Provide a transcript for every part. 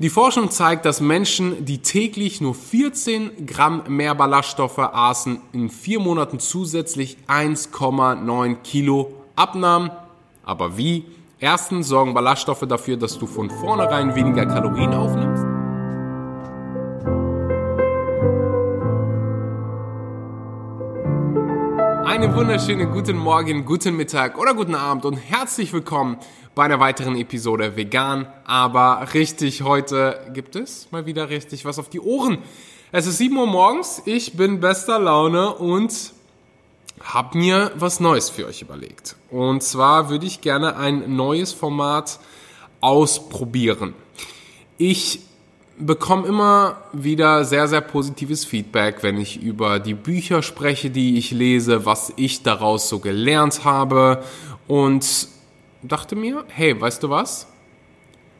Die Forschung zeigt, dass Menschen, die täglich nur 14 Gramm mehr Ballaststoffe aßen, in vier Monaten zusätzlich 1,9 Kilo abnahmen. Aber wie? Erstens sorgen Ballaststoffe dafür, dass du von vornherein weniger Kalorien aufnimmst. Einen wunderschönen guten Morgen, guten Mittag oder guten Abend und herzlich willkommen bei einer weiteren Episode Vegan, aber richtig. Heute gibt es mal wieder richtig was auf die Ohren. Es ist 7 Uhr morgens, ich bin bester Laune und habe mir was Neues für euch überlegt. Und zwar würde ich gerne ein neues Format ausprobieren. Ich bekomme immer wieder sehr, sehr positives Feedback, wenn ich über die Bücher spreche, die ich lese, was ich daraus so gelernt habe und dachte mir, hey, weißt du was?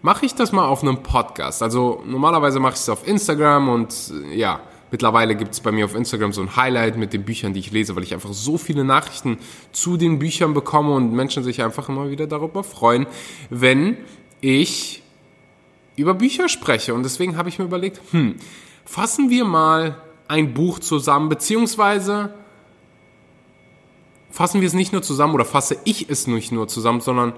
Mache ich das mal auf einem Podcast. Also normalerweise mache ich es auf Instagram und ja, mittlerweile gibt es bei mir auf Instagram so ein Highlight mit den Büchern, die ich lese, weil ich einfach so viele Nachrichten zu den Büchern bekomme und Menschen sich einfach immer wieder darüber freuen, wenn ich über Bücher spreche. Und deswegen habe ich mir überlegt, hm, fassen wir mal ein Buch zusammen, beziehungsweise fassen wir es nicht nur zusammen oder fasse ich es nicht nur zusammen, sondern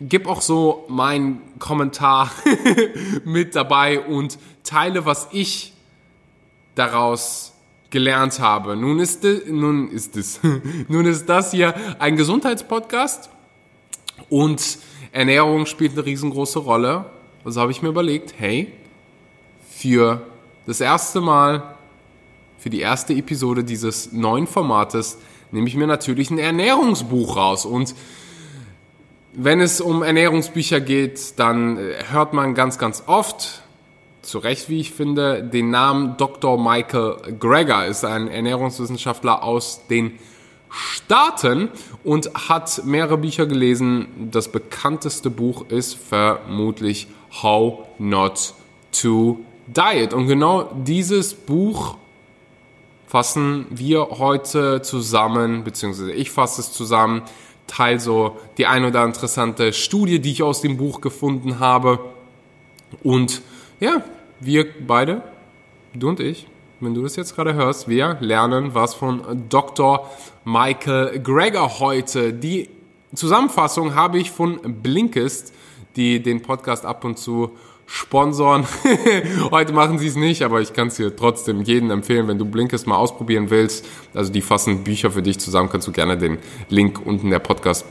gib auch so meinen Kommentar mit dabei und teile, was ich daraus gelernt habe. Nun ist, de, nun ist es, nun ist das hier ein Gesundheitspodcast und Ernährung spielt eine riesengroße Rolle also habe ich mir überlegt, hey, für das erste Mal, für die erste Episode dieses neuen Formates, nehme ich mir natürlich ein Ernährungsbuch raus. Und wenn es um Ernährungsbücher geht, dann äh, hört man ganz, ganz oft, zu Recht, wie ich finde, den Namen Dr. Michael Greger, ist ein Ernährungswissenschaftler aus den Staaten und hat mehrere Bücher gelesen. Das bekannteste Buch ist vermutlich How Not to Diet. Und genau dieses Buch fassen wir heute zusammen, beziehungsweise ich fasse es zusammen, teile so die ein oder interessante Studie, die ich aus dem Buch gefunden habe. Und ja, wir beide, du und ich, wenn du das jetzt gerade hörst, wir lernen was von Dr. Michael Greger heute. Die Zusammenfassung habe ich von Blinkist die den Podcast ab und zu sponsoren. Heute machen sie es nicht, aber ich kann es dir trotzdem jedem empfehlen, wenn du Blinkist mal ausprobieren willst. Also die fassen Bücher für dich zusammen, kannst du gerne den Link unten der Podcast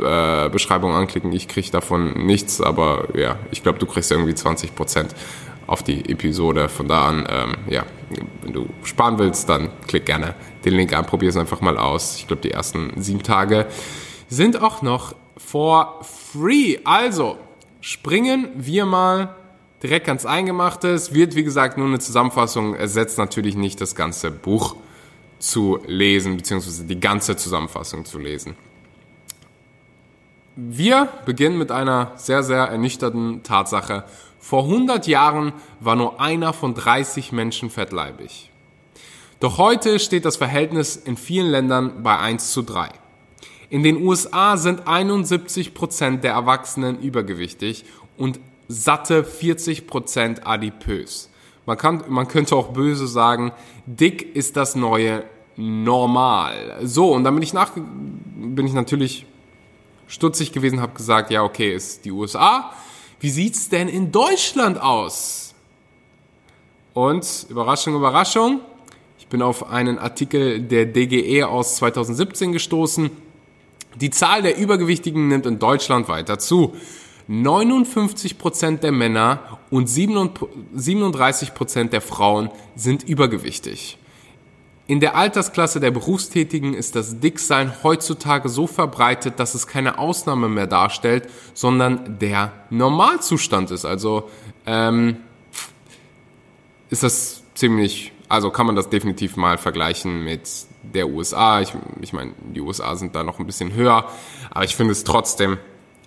äh, Beschreibung anklicken. Ich kriege davon nichts, aber ja, ich glaube, du kriegst irgendwie 20 Prozent auf die Episode. Von da an, ähm, ja, wenn du sparen willst, dann klick gerne den Link an, probier es einfach mal aus. Ich glaube, die ersten sieben Tage sind auch noch for free. Also, springen wir mal direkt ganz Eingemachtes. Wird, wie gesagt, nur eine Zusammenfassung, ersetzt natürlich nicht das ganze Buch zu lesen, beziehungsweise die ganze Zusammenfassung zu lesen. Wir beginnen mit einer sehr, sehr ernüchternden Tatsache. Vor 100 Jahren war nur einer von 30 Menschen fettleibig. Doch heute steht das Verhältnis in vielen Ländern bei 1 zu 3. In den USA sind 71 Prozent der Erwachsenen übergewichtig und satte 40 Prozent adipös. Man, kann, man könnte auch böse sagen, dick ist das neue Normal. So, und dann bin ich, nach, bin ich natürlich stutzig gewesen, habe gesagt, ja, okay, ist die USA. Wie sieht's denn in Deutschland aus? Und Überraschung, Überraschung, ich bin auf einen Artikel der DGE aus 2017 gestoßen die Zahl der Übergewichtigen nimmt in Deutschland weiter zu. 59% der Männer und 37% der Frauen sind übergewichtig. In der Altersklasse der Berufstätigen ist das Dicksein heutzutage so verbreitet, dass es keine Ausnahme mehr darstellt, sondern der Normalzustand ist. Also ähm, ist das ziemlich, also kann man das definitiv mal vergleichen mit der USA. Ich, ich meine, die USA sind da noch ein bisschen höher, aber ich finde es trotzdem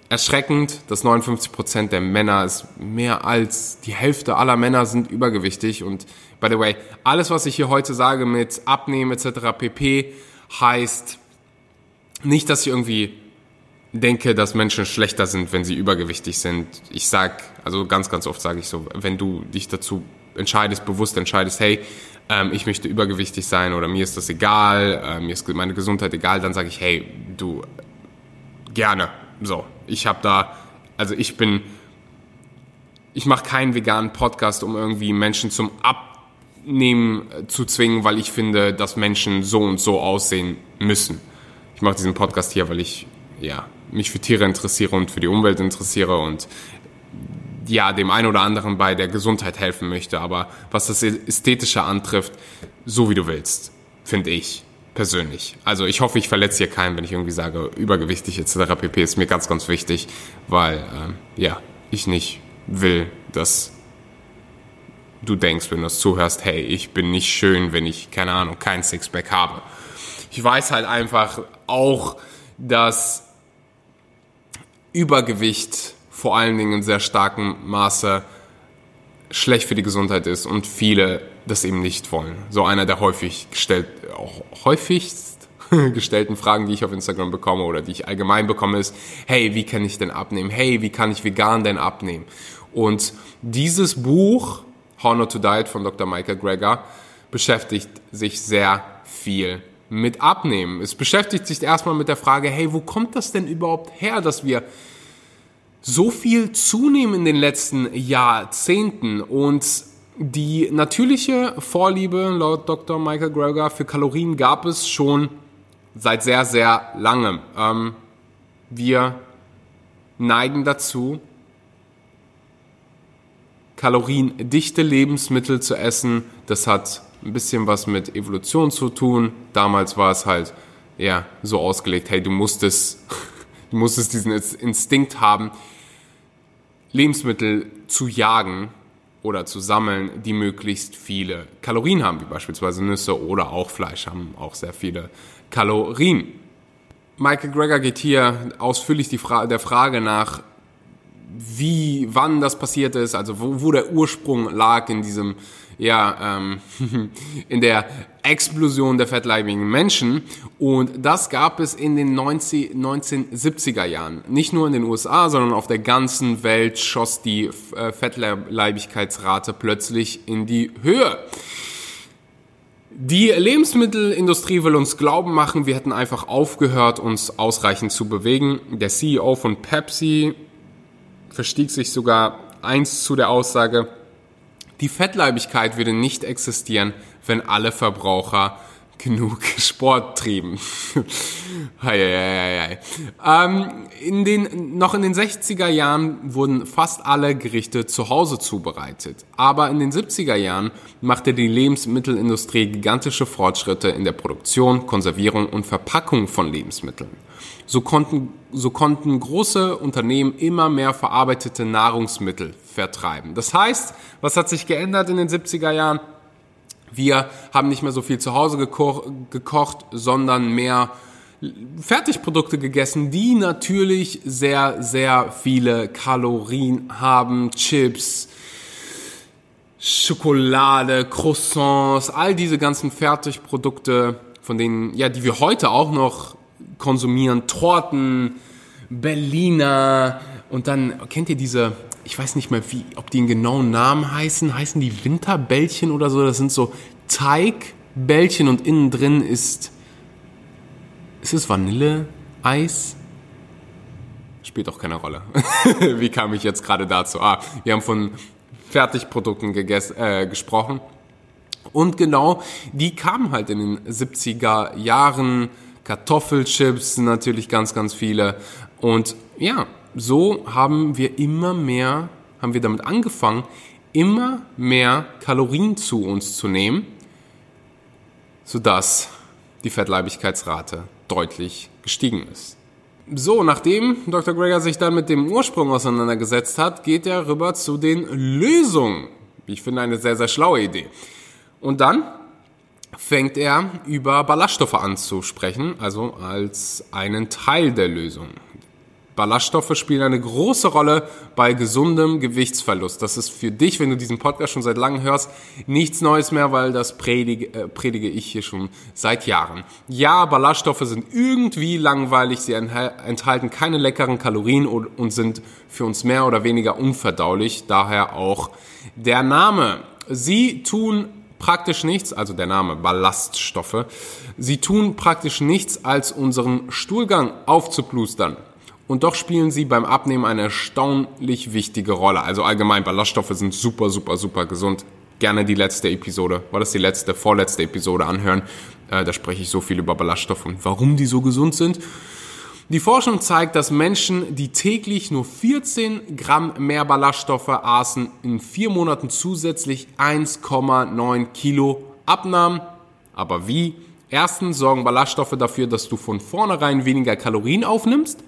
erschreckend, dass 59 Prozent der Männer ist mehr als die Hälfte aller Männer sind übergewichtig und by the way, alles was ich hier heute sage mit Abnehmen etc. pp heißt nicht, dass ich irgendwie denke, dass Menschen schlechter sind, wenn sie übergewichtig sind. Ich sag, also ganz, ganz oft sage ich so, wenn du dich dazu entscheidest, bewusst entscheidest, hey, ähm, ich möchte übergewichtig sein oder mir ist das egal, äh, mir ist meine Gesundheit egal, dann sage ich, hey, du, gerne. So, ich habe da, also ich bin, ich mache keinen veganen Podcast, um irgendwie Menschen zum Abnehmen äh, zu zwingen, weil ich finde, dass Menschen so und so aussehen müssen. Ich mache diesen Podcast hier, weil ich ja, mich für Tiere interessiere und für die Umwelt interessiere und ja, dem einen oder anderen bei der Gesundheit helfen möchte. Aber was das Ästhetische antrifft, so wie du willst, finde ich persönlich. Also ich hoffe, ich verletze hier keinen, wenn ich irgendwie sage, übergewichtig etc. pp. ist mir ganz, ganz wichtig, weil ähm, ja, ich nicht will, dass du denkst, wenn du das zuhörst, hey, ich bin nicht schön, wenn ich, keine Ahnung, kein Sixpack habe. Ich weiß halt einfach auch, dass Übergewicht vor allen Dingen in sehr starkem Maße schlecht für die Gesundheit ist und viele das eben nicht wollen. So einer der häufig gestellt, auch häufigst gestellten Fragen, die ich auf Instagram bekomme oder die ich allgemein bekomme, ist, hey, wie kann ich denn abnehmen? Hey, wie kann ich vegan denn abnehmen? Und dieses Buch, How Not to Diet von Dr. Michael Greger, beschäftigt sich sehr viel mit Abnehmen. Es beschäftigt sich erstmal mit der Frage, hey, wo kommt das denn überhaupt her, dass wir so viel zunehmen in den letzten Jahrzehnten und die natürliche Vorliebe laut Dr. Michael Greger für Kalorien gab es schon seit sehr, sehr langem. Ähm, wir neigen dazu, kaloriendichte Lebensmittel zu essen. Das hat ein bisschen was mit Evolution zu tun. Damals war es halt ja so ausgelegt, hey, du musstest, du musstest diesen Instinkt haben, Lebensmittel zu jagen oder zu sammeln, die möglichst viele Kalorien haben, wie beispielsweise Nüsse oder auch Fleisch haben auch sehr viele Kalorien. Michael Greger geht hier ausführlich Fra der Frage nach, wie, wann das passiert ist, also wo, wo der Ursprung lag in diesem ja, ähm, in der Explosion der fettleibigen Menschen. Und das gab es in den 90, 1970er Jahren. Nicht nur in den USA, sondern auf der ganzen Welt schoss die äh, Fettleibigkeitsrate plötzlich in die Höhe. Die Lebensmittelindustrie will uns glauben machen, wir hätten einfach aufgehört, uns ausreichend zu bewegen. Der CEO von Pepsi verstieg sich sogar eins zu der Aussage, die Fettleibigkeit würde nicht existieren, wenn alle Verbraucher genug Sport trieben. ähm, in den, noch in den 60er Jahren wurden fast alle Gerichte zu Hause zubereitet. Aber in den 70er Jahren machte die Lebensmittelindustrie gigantische Fortschritte in der Produktion, Konservierung und Verpackung von Lebensmitteln. So konnten, so konnten große Unternehmen immer mehr verarbeitete Nahrungsmittel vertreiben. Das heißt, was hat sich geändert in den 70er Jahren? Wir haben nicht mehr so viel zu Hause geko gekocht, sondern mehr Fertigprodukte gegessen, die natürlich sehr, sehr viele Kalorien haben. Chips, Schokolade, Croissants, all diese ganzen Fertigprodukte, von denen, ja, die wir heute auch noch konsumieren. Torten, Berliner und dann kennt ihr diese, ich weiß nicht mehr, wie, ob die einen genauen Namen heißen. Heißen die Winterbällchen oder so? Das sind so Teigbällchen und innen drin ist. Ist es Vanilleeis? Spielt auch keine Rolle. wie kam ich jetzt gerade dazu? Ah, wir haben von Fertigprodukten gegessen, äh, gesprochen. Und genau, die kamen halt in den 70er Jahren. Kartoffelchips natürlich ganz, ganz viele. Und ja, so haben wir immer mehr, haben wir damit angefangen, immer mehr Kalorien zu uns zu nehmen, sodass die Fettleibigkeitsrate deutlich gestiegen ist. So, nachdem Dr. Greger sich dann mit dem Ursprung auseinandergesetzt hat, geht er rüber zu den Lösungen. Ich finde eine sehr, sehr schlaue Idee. Und dann fängt er über Ballaststoffe anzusprechen, also als einen Teil der Lösung. Ballaststoffe spielen eine große Rolle bei gesundem Gewichtsverlust. Das ist für dich, wenn du diesen Podcast schon seit langem hörst, nichts Neues mehr, weil das predige, äh, predige ich hier schon seit Jahren. Ja, Ballaststoffe sind irgendwie langweilig, sie enthalten keine leckeren Kalorien und sind für uns mehr oder weniger unverdaulich, daher auch der Name. Sie tun praktisch nichts, also der Name Ballaststoffe, sie tun praktisch nichts, als unseren Stuhlgang aufzuplustern. Und doch spielen sie beim Abnehmen eine erstaunlich wichtige Rolle. Also allgemein, Ballaststoffe sind super, super, super gesund. Gerne die letzte Episode, war das die letzte, vorletzte Episode anhören. Äh, da spreche ich so viel über Ballaststoffe und warum die so gesund sind. Die Forschung zeigt, dass Menschen, die täglich nur 14 Gramm mehr Ballaststoffe aßen, in vier Monaten zusätzlich 1,9 Kilo abnahmen. Aber wie? Erstens sorgen Ballaststoffe dafür, dass du von vornherein weniger Kalorien aufnimmst.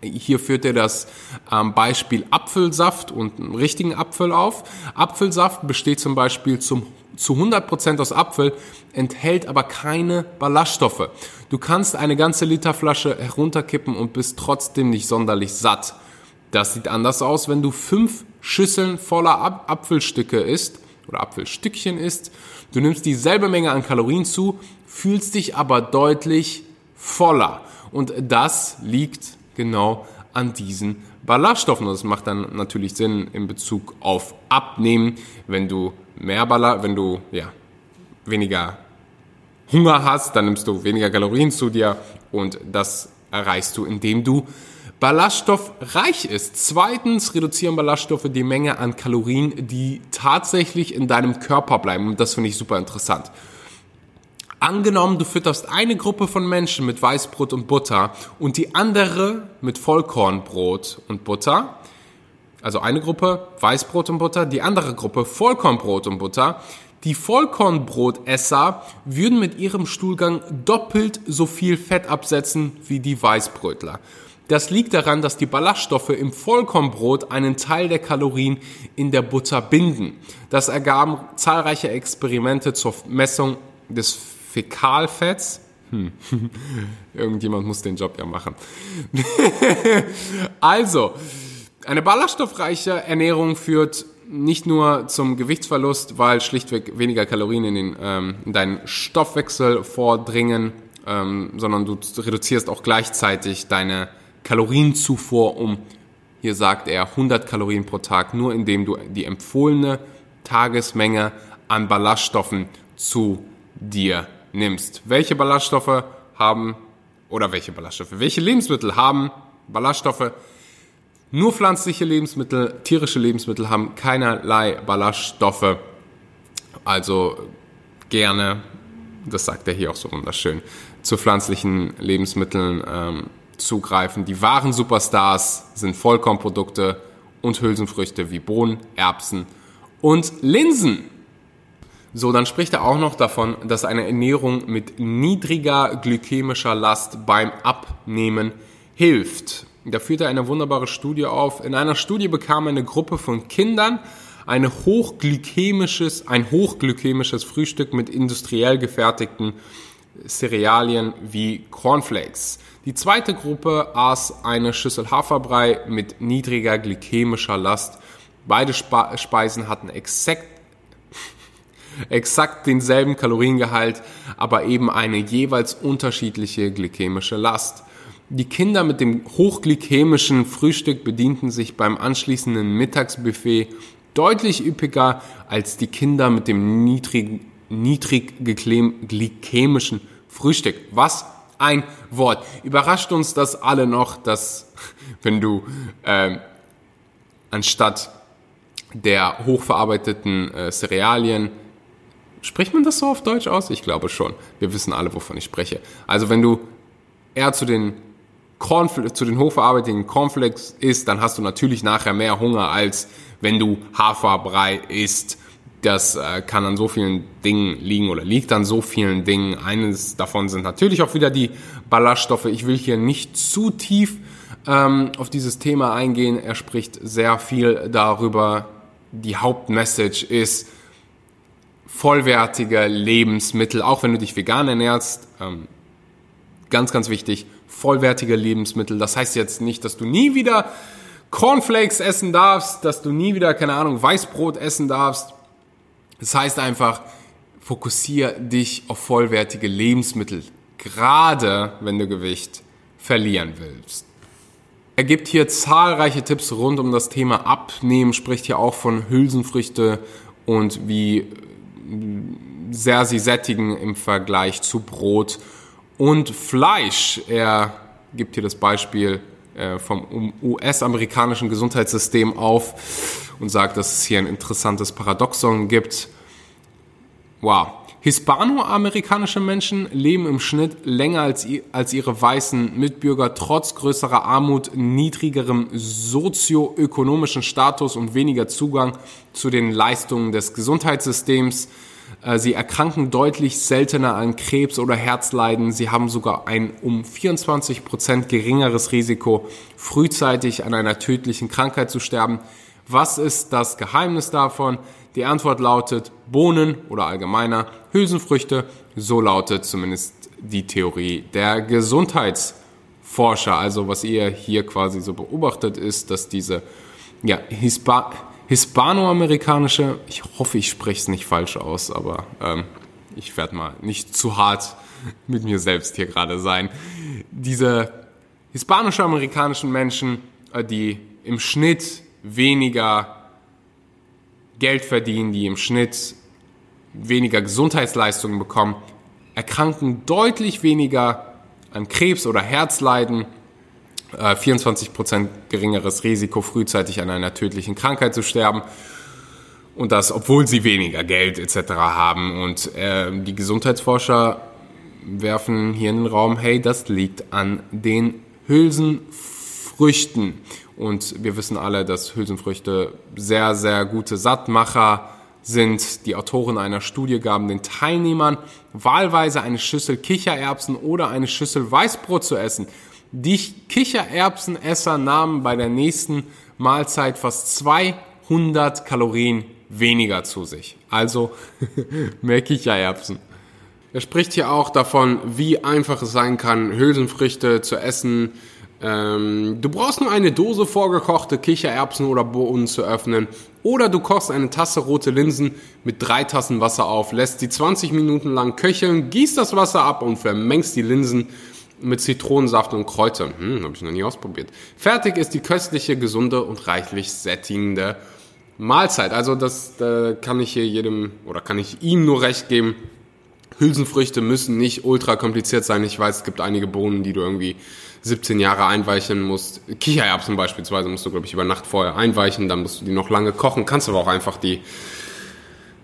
Hier führt er das ähm, Beispiel Apfelsaft und einen richtigen Apfel auf. Apfelsaft besteht zum Beispiel zum, zu 100% aus Apfel, enthält aber keine Ballaststoffe. Du kannst eine ganze Literflasche herunterkippen und bist trotzdem nicht sonderlich satt. Das sieht anders aus, wenn du fünf Schüsseln voller Apfelstücke isst oder Apfelstückchen isst. Du nimmst dieselbe Menge an Kalorien zu, fühlst dich aber deutlich voller. Und das liegt genau an diesen Ballaststoffen. Das macht dann natürlich Sinn in Bezug auf Abnehmen, wenn du mehr Ballast, wenn du ja weniger Hunger hast, dann nimmst du weniger Kalorien zu dir und das erreichst du, indem du ballaststoffreich ist. Zweitens reduzieren Ballaststoffe die Menge an Kalorien, die tatsächlich in deinem Körper bleiben. Und das finde ich super interessant. Angenommen, du fütterst eine Gruppe von Menschen mit Weißbrot und Butter und die andere mit Vollkornbrot und Butter. Also eine Gruppe Weißbrot und Butter, die andere Gruppe Vollkornbrot und Butter. Die Vollkornbrotesser würden mit ihrem Stuhlgang doppelt so viel Fett absetzen wie die Weißbrötler. Das liegt daran, dass die Ballaststoffe im Vollkornbrot einen Teil der Kalorien in der Butter binden. Das ergaben zahlreiche Experimente zur Messung des Fäkalfetts. Hm. Irgendjemand muss den Job ja machen. also, eine ballaststoffreiche Ernährung führt nicht nur zum Gewichtsverlust, weil schlichtweg weniger Kalorien in, den, ähm, in deinen Stoffwechsel vordringen, ähm, sondern du reduzierst auch gleichzeitig deine Kalorienzufuhr um, hier sagt er, 100 Kalorien pro Tag, nur indem du die empfohlene Tagesmenge an Ballaststoffen zu dir nimmst. Welche Ballaststoffe haben oder welche Ballaststoffe, welche Lebensmittel haben Ballaststoffe? Nur pflanzliche Lebensmittel, tierische Lebensmittel haben keinerlei Ballaststoffe. Also gerne, das sagt er hier auch so wunderschön, zu pflanzlichen Lebensmitteln ähm, zugreifen. Die wahren Superstars sind Vollkornprodukte und Hülsenfrüchte wie Bohnen, Erbsen und Linsen. So, dann spricht er auch noch davon, dass eine Ernährung mit niedriger glykämischer Last beim Abnehmen hilft. Da führt er eine wunderbare Studie auf. In einer Studie bekam eine Gruppe von Kindern eine hochglykämisches, ein hochglykämisches Frühstück mit industriell gefertigten Cerealien wie Cornflakes. Die zweite Gruppe aß eine Schüssel Haferbrei mit niedriger glykämischer Last. Beide Speisen hatten exakt exakt denselben Kaloriengehalt, aber eben eine jeweils unterschiedliche glykämische Last. Die Kinder mit dem hochglykämischen Frühstück bedienten sich beim anschließenden Mittagsbuffet deutlich üppiger als die Kinder mit dem niedrig, niedrig glykämischen Frühstück. Was ein Wort. Überrascht uns das alle noch, dass wenn du äh, anstatt der hochverarbeiteten äh, Cerealien Spricht man das so auf Deutsch aus? Ich glaube schon. Wir wissen alle, wovon ich spreche. Also wenn du eher zu den Cornfl zu den hochverarbeiteten Cornflakes isst, dann hast du natürlich nachher mehr Hunger, als wenn du Haferbrei isst. Das äh, kann an so vielen Dingen liegen oder liegt an so vielen Dingen. Eines davon sind natürlich auch wieder die Ballaststoffe. Ich will hier nicht zu tief ähm, auf dieses Thema eingehen. Er spricht sehr viel darüber. Die Hauptmessage ist, vollwertige Lebensmittel, auch wenn du dich vegan ernährst. Ähm, ganz, ganz wichtig, vollwertige Lebensmittel. Das heißt jetzt nicht, dass du nie wieder Cornflakes essen darfst, dass du nie wieder, keine Ahnung, Weißbrot essen darfst. Das heißt einfach, fokussier dich auf vollwertige Lebensmittel, gerade wenn du Gewicht verlieren willst. Er gibt hier zahlreiche Tipps rund um das Thema Abnehmen, spricht hier auch von Hülsenfrüchte und wie sehr sie sättigen im Vergleich zu Brot und Fleisch. Er gibt hier das Beispiel äh, vom US-amerikanischen Gesundheitssystem auf und sagt, dass es hier ein interessantes Paradoxon gibt. Wow. Hispanoamerikanische Menschen leben im Schnitt länger als, als ihre weißen Mitbürger, trotz größerer Armut, niedrigerem sozioökonomischen Status und weniger Zugang zu den Leistungen des Gesundheitssystems. Äh, sie erkranken deutlich seltener an Krebs oder Herzleiden. Sie haben sogar ein um 24 Prozent geringeres Risiko, frühzeitig an einer tödlichen Krankheit zu sterben. Was ist das Geheimnis davon? Die Antwort lautet Bohnen oder allgemeiner Hülsenfrüchte. So lautet zumindest die Theorie der Gesundheitsforscher. Also was ihr hier quasi so beobachtet ist, dass diese ja, Hispa hispanoamerikanische, ich hoffe, ich spreche es nicht falsch aus, aber ähm, ich werde mal nicht zu hart mit mir selbst hier gerade sein. Diese hispanisch-amerikanischen Menschen, äh, die im Schnitt weniger Geld verdienen, die im Schnitt weniger Gesundheitsleistungen bekommen, erkranken deutlich weniger an Krebs oder Herzleiden, 24% äh, geringeres Risiko, frühzeitig an einer tödlichen Krankheit zu sterben. Und das, obwohl sie weniger Geld etc. haben. Und äh, die Gesundheitsforscher werfen hier in den Raum, hey, das liegt an den Hülsenfrüchten. Und wir wissen alle, dass Hülsenfrüchte sehr, sehr gute Sattmacher sind. Die Autoren einer Studie gaben den Teilnehmern wahlweise eine Schüssel Kichererbsen oder eine Schüssel Weißbrot zu essen. Die Kichererbsenesser nahmen bei der nächsten Mahlzeit fast 200 Kalorien weniger zu sich. Also mehr Kichererbsen. Er spricht hier auch davon, wie einfach es sein kann, Hülsenfrüchte zu essen, ähm, du brauchst nur eine Dose vorgekochte Kichererbsen oder Bohnen zu öffnen. Oder du kochst eine Tasse rote Linsen mit drei Tassen Wasser auf, lässt sie 20 Minuten lang köcheln, gießt das Wasser ab und vermengst die Linsen mit Zitronensaft und Kräutern. Hm, habe ich noch nie ausprobiert. Fertig ist die köstliche, gesunde und reichlich sättigende Mahlzeit. Also das äh, kann ich hier jedem oder kann ich ihm nur recht geben. Hülsenfrüchte müssen nicht ultra kompliziert sein. Ich weiß, es gibt einige Bohnen, die du irgendwie 17 Jahre einweichen musst. Kichererbsen beispielsweise musst du, glaube ich, über Nacht vorher einweichen, dann musst du die noch lange kochen. Kannst aber auch einfach die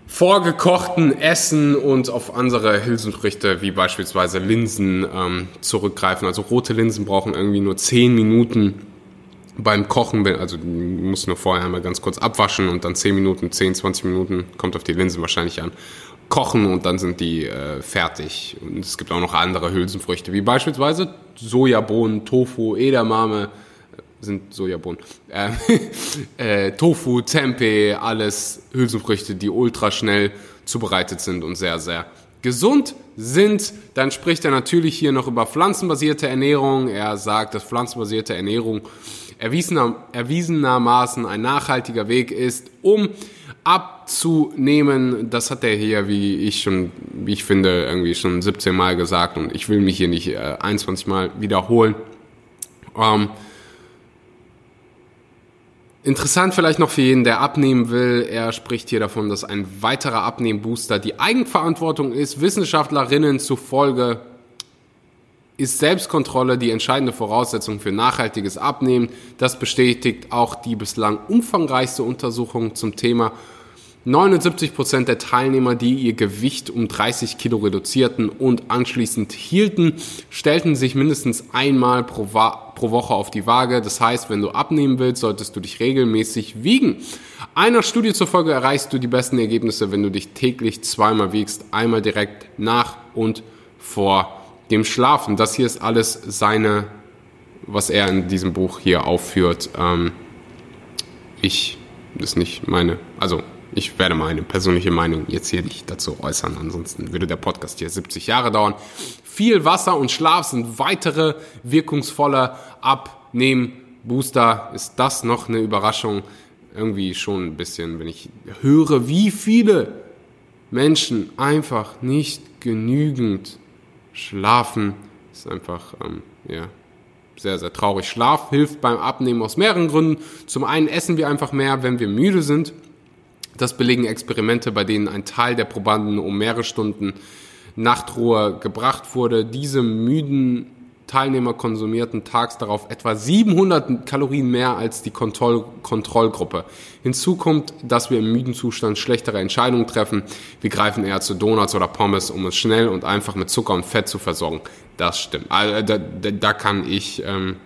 vorgekochten essen und auf andere Hülsenfrüchte wie beispielsweise Linsen ähm, zurückgreifen. Also rote Linsen brauchen irgendwie nur 10 Minuten beim Kochen. Also du musst nur vorher einmal ganz kurz abwaschen und dann 10 Minuten, 10, 20 Minuten, kommt auf die Linsen wahrscheinlich an, kochen und dann sind die äh, fertig. Und es gibt auch noch andere Hülsenfrüchte, wie beispielsweise Sojabohnen, Tofu, Edamame, äh, sind Sojabohnen, äh, äh, Tofu, Tempeh, alles Hülsenfrüchte, die ultra schnell zubereitet sind und sehr, sehr gesund sind. Dann spricht er natürlich hier noch über pflanzenbasierte Ernährung. Er sagt, dass pflanzenbasierte Ernährung erwiesener, erwiesenermaßen ein nachhaltiger Weg ist, um abzunehmen. Das hat er hier, wie ich schon, wie ich finde, irgendwie schon 17 Mal gesagt und ich will mich hier nicht äh, 21 Mal wiederholen. Ähm, Interessant vielleicht noch für jeden, der abnehmen will. Er spricht hier davon, dass ein weiterer Abnehmbooster die Eigenverantwortung ist. Wissenschaftlerinnen zufolge ist Selbstkontrolle die entscheidende Voraussetzung für nachhaltiges Abnehmen. Das bestätigt auch die bislang umfangreichste Untersuchung zum Thema 79 Prozent der Teilnehmer, die ihr Gewicht um 30 Kilo reduzierten und anschließend hielten, stellten sich mindestens einmal pro, pro, Woche auf die Waage. Das heißt, wenn du abnehmen willst, solltest du dich regelmäßig wiegen. Einer Studie zufolge erreichst du die besten Ergebnisse, wenn du dich täglich zweimal wiegst, einmal direkt nach und vor dem Schlafen. Das hier ist alles seine, was er in diesem Buch hier aufführt. Ähm, ich, das ist nicht meine, also ich werde meine persönliche Meinung jetzt hier nicht dazu äußern. Ansonsten würde der Podcast hier 70 Jahre dauern. Viel Wasser und Schlaf sind weitere wirkungsvolle Abnehmen-Booster. Ist das noch eine Überraschung? Irgendwie schon ein bisschen, wenn ich höre, wie viele Menschen einfach nicht genügend schlafen. Ist einfach, ähm, ja, sehr, sehr traurig. Schlaf hilft beim Abnehmen aus mehreren Gründen. Zum einen essen wir einfach mehr, wenn wir müde sind. Das belegen Experimente, bei denen ein Teil der Probanden um mehrere Stunden Nachtruhe gebracht wurde. Diese müden Teilnehmer konsumierten tags darauf etwa 700 Kalorien mehr als die Kontroll Kontrollgruppe. Hinzu kommt, dass wir im müden Zustand schlechtere Entscheidungen treffen. Wir greifen eher zu Donuts oder Pommes, um uns schnell und einfach mit Zucker und Fett zu versorgen. Das stimmt. Also, da, da, da kann ich ähm,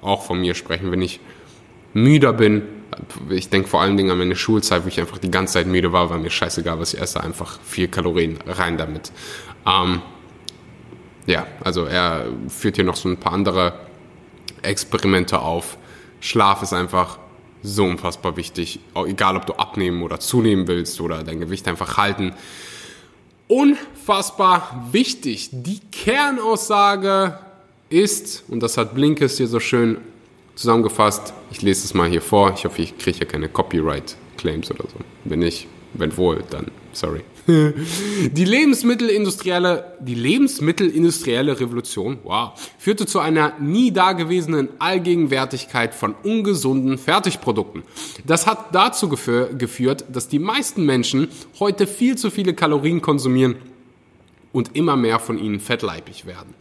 auch von mir sprechen, wenn ich müder bin. Ich denke vor allen Dingen an meine Schulzeit, wo ich einfach die ganze Zeit müde war, war mir scheißegal, was ich esse, einfach viel Kalorien rein damit. Ähm, ja, also er führt hier noch so ein paar andere Experimente auf. Schlaf ist einfach so unfassbar wichtig, egal ob du abnehmen oder zunehmen willst oder dein Gewicht einfach halten. Unfassbar wichtig. Die Kernaussage ist, und das hat Blinkes hier so schön zusammengefasst, ich lese es mal hier vor, ich hoffe, ich kriege hier keine Copyright-Claims oder so. Wenn nicht, wenn wohl, dann sorry. Die Lebensmittelindustrielle, die Lebensmittelindustrielle Revolution, wow, führte zu einer nie dagewesenen Allgegenwärtigkeit von ungesunden Fertigprodukten. Das hat dazu geführt, dass die meisten Menschen heute viel zu viele Kalorien konsumieren und immer mehr von ihnen fettleibig werden.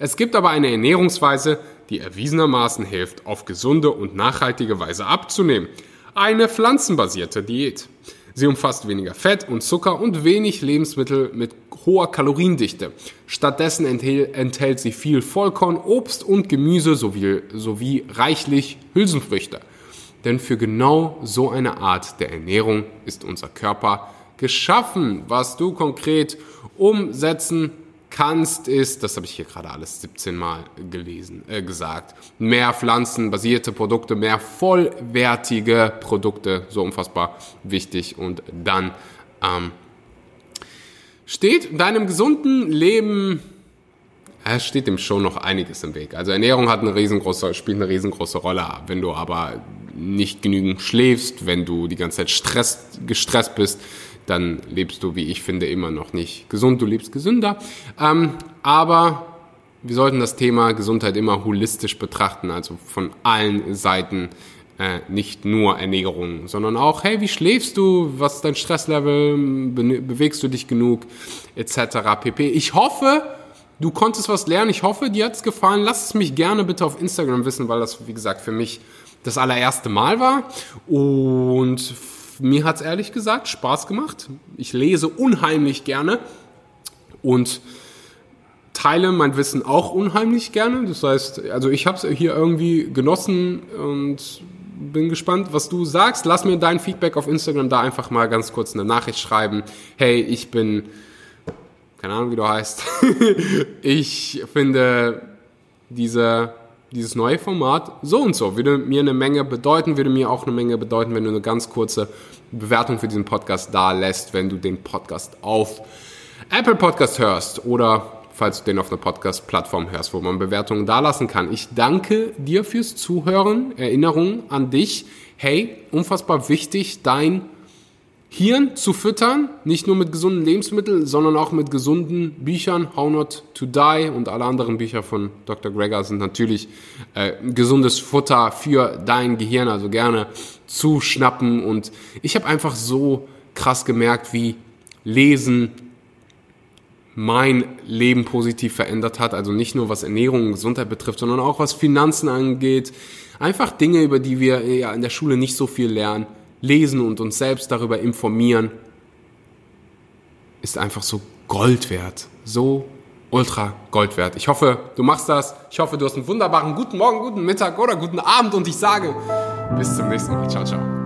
Es gibt aber eine Ernährungsweise, die erwiesenermaßen hilft, auf gesunde und nachhaltige Weise abzunehmen. Eine pflanzenbasierte Diät. Sie umfasst weniger Fett und Zucker und wenig Lebensmittel mit hoher Kaloriendichte. Stattdessen enthält sie viel Vollkorn, Obst und Gemüse sowie, sowie reichlich Hülsenfrüchte. Denn für genau so eine Art der Ernährung ist unser Körper geschaffen. Was du konkret umsetzen kannst, ist, das habe ich hier gerade alles 17 Mal gelesen, äh, gesagt, mehr pflanzenbasierte Produkte, mehr vollwertige Produkte, so unfassbar wichtig. Und dann ähm, steht deinem gesunden Leben, es steht dem schon noch einiges im Weg. Also Ernährung hat eine riesengroße, spielt eine riesengroße Rolle. Wenn du aber nicht genügend schläfst, wenn du die ganze Zeit Stress, gestresst bist, dann lebst du, wie ich finde, immer noch nicht gesund, du lebst gesünder. Ähm, aber wir sollten das Thema Gesundheit immer holistisch betrachten, also von allen Seiten, äh, nicht nur Ernährung, sondern auch, hey, wie schläfst du, was ist dein Stresslevel, be bewegst du dich genug, etc. pp. Ich hoffe, du konntest was lernen, ich hoffe, dir hat es gefallen. Lass es mich gerne bitte auf Instagram wissen, weil das, wie gesagt, für mich das allererste Mal war und mir hat es ehrlich gesagt Spaß gemacht. Ich lese unheimlich gerne und teile mein Wissen auch unheimlich gerne. Das heißt, also ich habe es hier irgendwie genossen und bin gespannt, was du sagst. Lass mir dein Feedback auf Instagram da einfach mal ganz kurz eine Nachricht schreiben. Hey, ich bin, keine Ahnung, wie du heißt. ich finde diese dieses neue Format so und so. Würde mir eine Menge bedeuten, würde mir auch eine Menge bedeuten, wenn du eine ganz kurze Bewertung für diesen Podcast da lässt, wenn du den Podcast auf Apple Podcast hörst oder falls du den auf einer Podcast-Plattform hörst, wo man Bewertungen dalassen kann. Ich danke dir fürs Zuhören. Erinnerung an dich. Hey, unfassbar wichtig, dein Hirn zu füttern, nicht nur mit gesunden Lebensmitteln, sondern auch mit gesunden Büchern. How Not to Die und alle anderen Bücher von Dr. Greger sind natürlich äh, gesundes Futter für dein Gehirn, also gerne zuschnappen. Und ich habe einfach so krass gemerkt, wie Lesen mein Leben positiv verändert hat. Also nicht nur was Ernährung und Gesundheit betrifft, sondern auch was Finanzen angeht. Einfach Dinge, über die wir ja in der Schule nicht so viel lernen lesen und uns selbst darüber informieren, ist einfach so Gold wert. So ultra Gold wert. Ich hoffe, du machst das. Ich hoffe, du hast einen wunderbaren guten Morgen, guten Mittag oder guten Abend und ich sage bis zum nächsten Mal. Ciao, ciao.